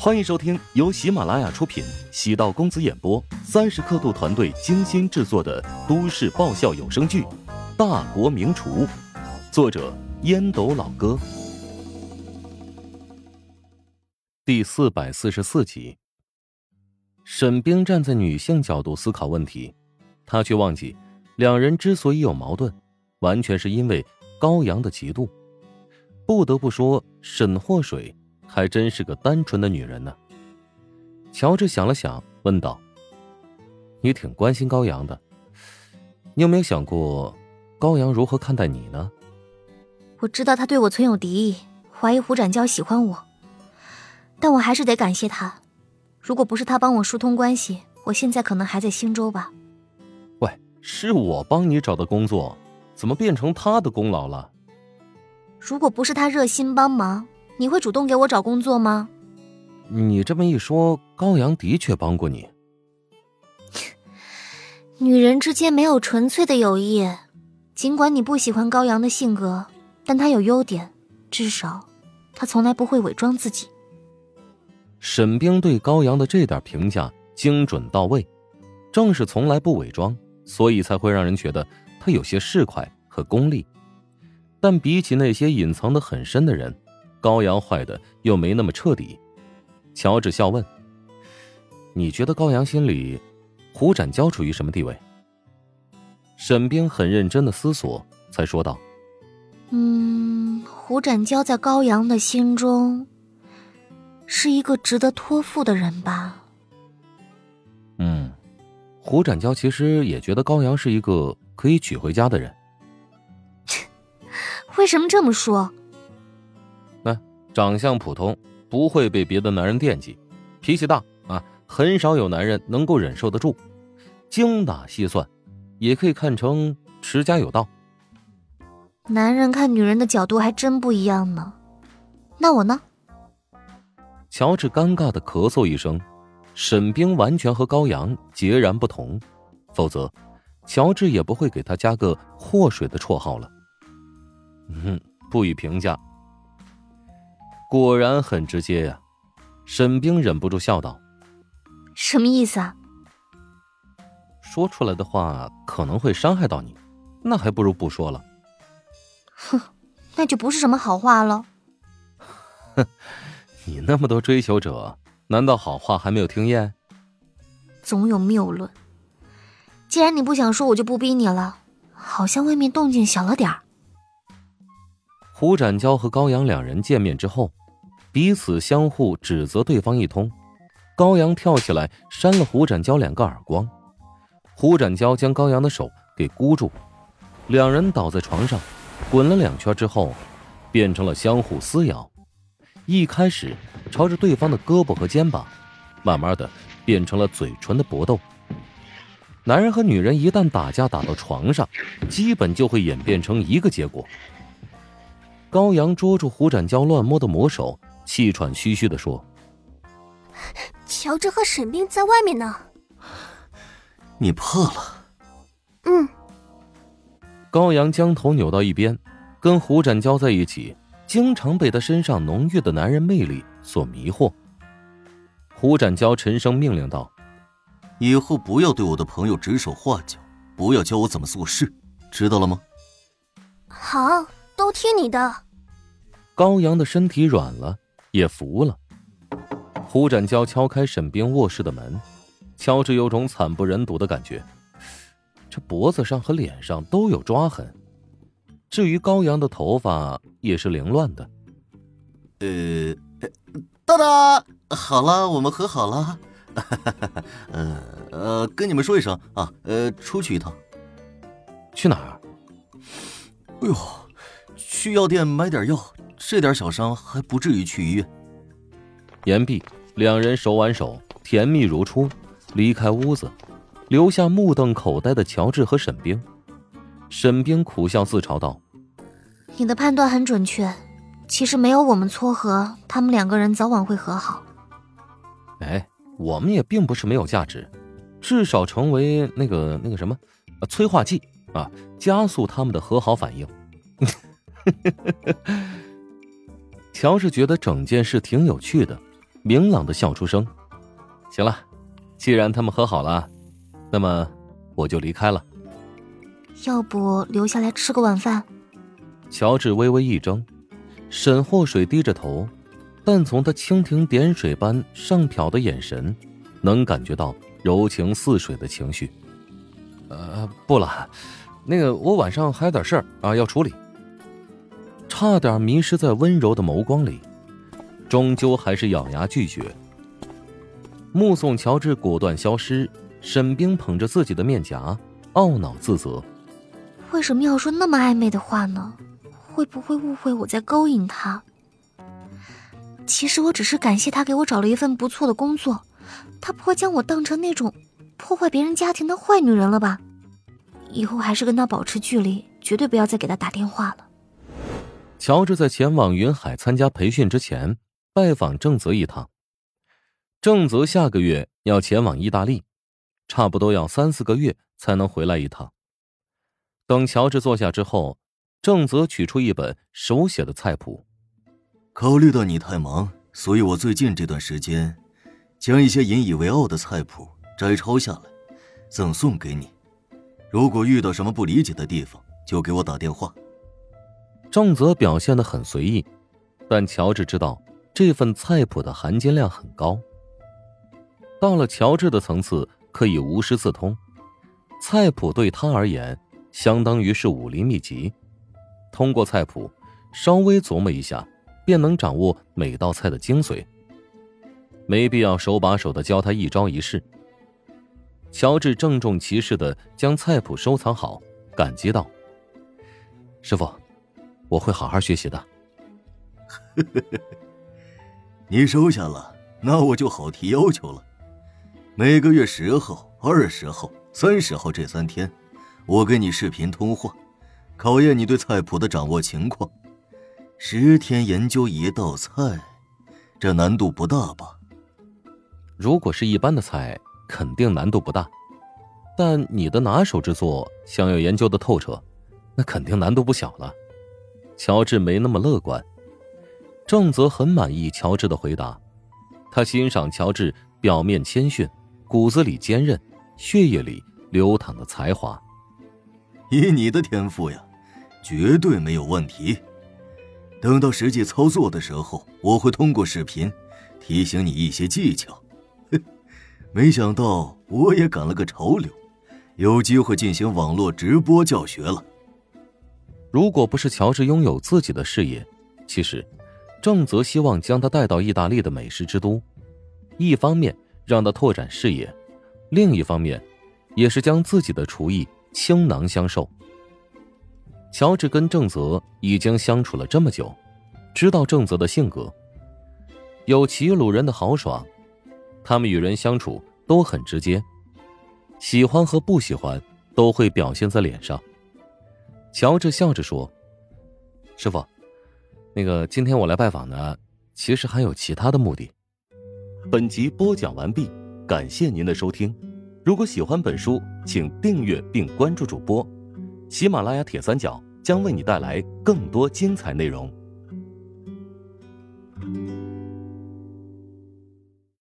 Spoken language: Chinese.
欢迎收听由喜马拉雅出品、喜道公子演播、三十刻度团队精心制作的都市爆笑有声剧《大国名厨》，作者烟斗老哥，第四百四十四集。沈冰站在女性角度思考问题，他却忘记，两人之所以有矛盾，完全是因为高阳的嫉妒。不得不说，沈祸水。还真是个单纯的女人呢。乔治想了想，问道：“你挺关心高阳的，你有没有想过，高阳如何看待你呢？”我知道他对我存有敌意，怀疑胡展娇喜欢我，但我还是得感谢他。如果不是他帮我疏通关系，我现在可能还在星洲吧。喂，是我帮你找的工作，怎么变成他的功劳了？如果不是他热心帮忙。你会主动给我找工作吗？你这么一说，高阳的确帮过你。女人之间没有纯粹的友谊。尽管你不喜欢高阳的性格，但他有优点，至少他从来不会伪装自己。沈冰对高阳的这点评价精准到位，正是从来不伪装，所以才会让人觉得他有些市侩和功利。但比起那些隐藏的很深的人。高阳坏的又没那么彻底，乔治笑问：“你觉得高阳心里，胡展娇处于什么地位？”沈冰很认真的思索，才说道：“嗯，胡展娇在高阳的心中，是一个值得托付的人吧。”嗯，胡展娇其实也觉得高阳是一个可以娶回家的人。为什么这么说？长相普通，不会被别的男人惦记，脾气大啊，很少有男人能够忍受得住。精打细算，也可以看成持家有道。男人看女人的角度还真不一样呢。那我呢？乔治尴尬的咳嗽一声。沈冰完全和高阳截然不同，否则，乔治也不会给他加个“祸水”的绰号了。嗯，不予评价。果然很直接呀，沈冰忍不住笑道：“什么意思啊？说出来的话可能会伤害到你，那还不如不说了。”哼，那就不是什么好话了。哼，你那么多追求者，难道好话还没有听厌？总有谬论。既然你不想说，我就不逼你了。好像外面动静小了点儿。胡展娇和高阳两人见面之后。彼此相互指责对方一通，高阳跳起来扇了胡展娇两个耳光，胡展娇将高阳的手给箍住，两人倒在床上，滚了两圈之后，变成了相互撕咬。一开始朝着对方的胳膊和肩膀，慢慢的变成了嘴唇的搏斗。男人和女人一旦打架打到床上，基本就会演变成一个结果。高阳捉住胡展娇乱摸的魔手。气喘吁吁的说：“乔治和沈冰在外面呢。”你怕了。嗯。高阳将头扭到一边，跟胡展娇在一起，经常被他身上浓郁的男人魅力所迷惑。胡展娇沉声命令道：“以后不要对我的朋友指手画脚，不要教我怎么做事，知道了吗？”好，都听你的。高阳的身体软了。也服了。胡展娇敲开沈冰卧室的门，乔治有种惨不忍睹的感觉，这脖子上和脸上都有抓痕。至于高阳的头发也是凌乱的。呃，豆豆，好了，我们和好了。呃呃，跟你们说一声啊，呃，出去一趟。去哪儿？哎呦，去药店买点药。这点小伤还不至于去医院。言毕，两人手挽手，甜蜜如初，离开屋子，留下目瞪口呆的乔治和沈冰。沈冰苦笑自嘲道：“你的判断很准确，其实没有我们撮合，他们两个人早晚会和好。”哎，我们也并不是没有价值，至少成为那个那个什么，催化剂啊，加速他们的和好反应。乔治觉得整件事挺有趣的，明朗的笑出声。行了，既然他们和好了，那么我就离开了。要不留下来吃个晚饭？乔治微微一怔，沈祸水低着头，但从他蜻蜓点水般上瞟的眼神，能感觉到柔情似水的情绪。呃，不了，那个我晚上还有点事儿啊要处理。差点迷失在温柔的眸光里，终究还是咬牙拒绝。目送乔治果断消失，沈冰捧着自己的面颊，懊恼自责：为什么要说那么暧昧的话呢？会不会误会我在勾引他？其实我只是感谢他给我找了一份不错的工作，他不会将我当成那种破坏别人家庭的坏女人了吧？以后还是跟他保持距离，绝对不要再给他打电话了。乔治在前往云海参加培训之前，拜访郑泽一趟。郑泽下个月要前往意大利，差不多要三四个月才能回来一趟。等乔治坐下之后，郑泽取出一本手写的菜谱。考虑到你太忙，所以我最近这段时间，将一些引以为傲的菜谱摘抄下来，赠送给你。如果遇到什么不理解的地方，就给我打电话。郑泽表现的很随意，但乔治知道这份菜谱的含金量很高。到了乔治的层次，可以无师自通。菜谱对他而言，相当于是武林秘籍。通过菜谱，稍微琢磨一下，便能掌握每道菜的精髓。没必要手把手的教他一招一式。乔治郑重其事的将菜谱收藏好，感激道：“师傅。”我会好好学习的。你收下了，那我就好提要求了。每个月十号、二十号、三十号这三天，我跟你视频通话，考验你对菜谱的掌握情况。十天研究一道菜，这难度不大吧？如果是一般的菜，肯定难度不大。但你的拿手之作，想要研究的透彻，那肯定难度不小了。乔治没那么乐观，郑泽很满意乔治的回答，他欣赏乔治表面谦逊，骨子里坚韧，血液里流淌的才华。以你的天赋呀，绝对没有问题。等到实际操作的时候，我会通过视频提醒你一些技巧。没想到我也赶了个潮流，有机会进行网络直播教学了。如果不是乔治拥有自己的事业，其实郑泽希望将他带到意大利的美食之都，一方面让他拓展视野，另一方面也是将自己的厨艺倾囊相授。乔治跟郑泽已经相处了这么久，知道郑泽的性格，有齐鲁人的豪爽，他们与人相处都很直接，喜欢和不喜欢都会表现在脸上。乔治笑着说：“师傅，那个今天我来拜访呢，其实还有其他的目的。”本集播讲完毕，感谢您的收听。如果喜欢本书，请订阅并关注主播。喜马拉雅铁三角将为你带来更多精彩内容。